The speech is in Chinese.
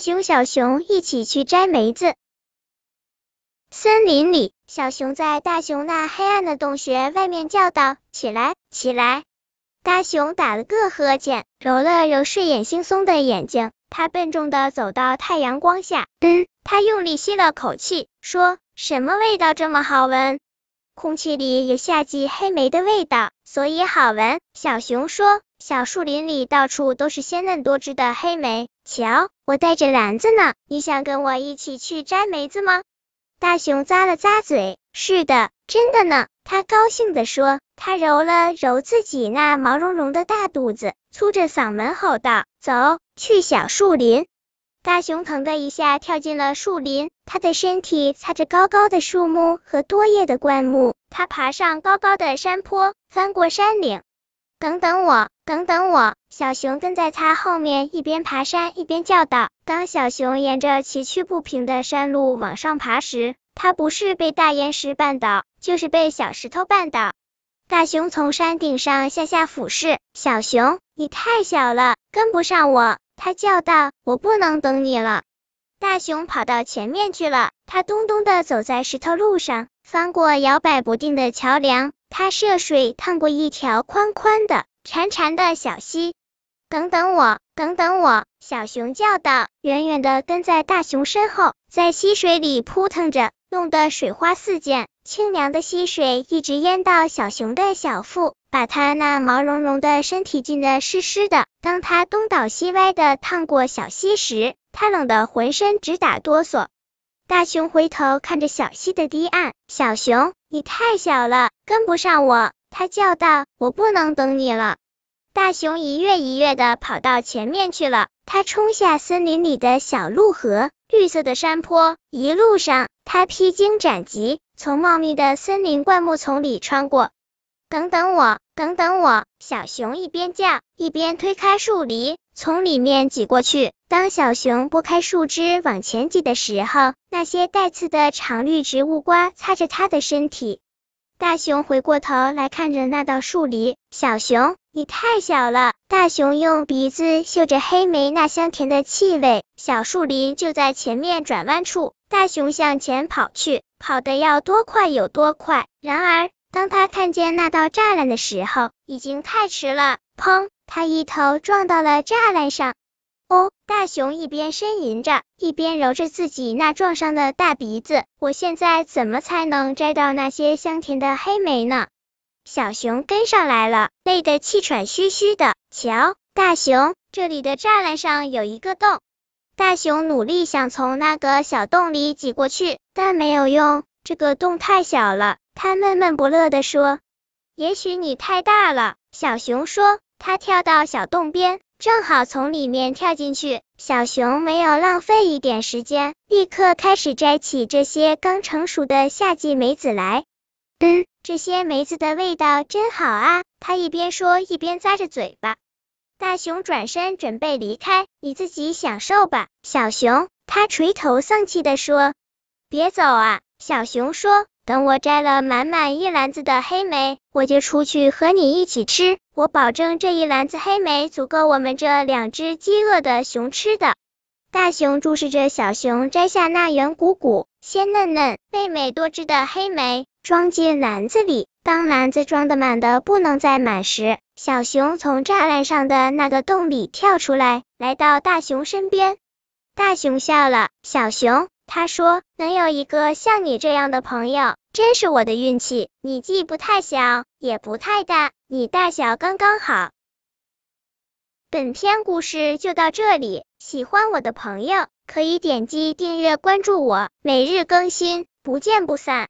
熊、小熊一起去摘梅子。森林里，小熊在大熊那黑暗的洞穴外面叫道：“起来，起来！”大熊打了个呵欠，揉了揉睡眼惺忪的眼睛，他笨重的走到太阳光下，嗯，他用力吸了口气，说：“什么味道这么好闻？”空气里有夏季黑莓的味道，所以好闻。小熊说：“小树林里到处都是鲜嫩多汁的黑莓，瞧，我带着篮子呢，你想跟我一起去摘梅子吗？”大熊咂了咂嘴：“是的，真的呢。”他高兴地说。他揉了揉自己那毛茸茸的大肚子，粗着嗓门吼道：“走去小树林！”大熊腾的一下跳进了树林，他的身体擦着高高的树木和多叶的灌木，他爬上高高的山坡，翻过山岭。等等我，等等我！小熊跟在他后面，一边爬山一边叫道。当小熊沿着崎岖不平的山路往上爬时，它不是被大岩石绊倒，就是被小石头绊倒。大熊从山顶上向下俯视，小熊，你太小了，跟不上我。他叫道：“我不能等你了。”大熊跑到前面去了，他咚咚地走在石头路上，翻过摇摆不定的桥梁，他涉水趟过一条宽宽的、潺潺的小溪。等等我，等等我！小熊叫道，远远的跟在大熊身后，在溪水里扑腾着，弄得水花四溅。清凉的溪水一直淹到小熊的小腹，把它那毛茸茸的身体浸得湿湿的。当它东倒西歪的趟过小溪时，它冷得浑身直打哆嗦。大熊回头看着小溪的堤岸，小熊，你太小了，跟不上我。它叫道：“我不能等你了。”大熊一跃一跃的跑到前面去了，它冲下森林里的小路河，绿色的山坡，一路上它披荆斩棘。从茂密的森林灌木丛里穿过，等等我，等等我！小熊一边叫，一边推开树篱，从里面挤过去。当小熊拨开树枝往前挤的时候，那些带刺的长绿植物刮擦着它的身体。大熊回过头来看着那道树篱，小熊，你太小了。大熊用鼻子嗅着黑莓那香甜的气味，小树林就在前面转弯处。大熊向前跑去。跑得要多快有多快，然而当他看见那道栅栏的时候，已经太迟了。砰！他一头撞到了栅栏上。哦，大熊一边呻吟着，一边揉着自己那撞伤的大鼻子。我现在怎么才能摘到那些香甜的黑莓呢？小熊跟上来了，累得气喘吁吁的。瞧，大熊，这里的栅栏上有一个洞。大熊努力想从那个小洞里挤过去，但没有用，这个洞太小了。他闷闷不乐地说：“也许你太大了。”小熊说。他跳到小洞边，正好从里面跳进去。小熊没有浪费一点时间，立刻开始摘起这些刚成熟的夏季梅子来。嗯，这些梅子的味道真好啊！他一边说，一边咂着嘴巴。大熊转身准备离开，你自己享受吧，小熊。他垂头丧气地说：“别走啊！”小熊说：“等我摘了满满一篮子的黑莓，我就出去和你一起吃。我保证这一篮子黑莓足够我们这两只饥饿的熊吃的。”大熊注视着小熊摘下那圆鼓鼓、鲜嫩嫩、味美多汁的黑莓，装进篮子里。当篮子装的满的不能再满时，小熊从栅栏上的那个洞里跳出来，来到大熊身边。大熊笑了，小熊，他说，能有一个像你这样的朋友，真是我的运气。你既不太小，也不太大，你大小刚刚好。本篇故事就到这里，喜欢我的朋友可以点击订阅关注我，每日更新，不见不散。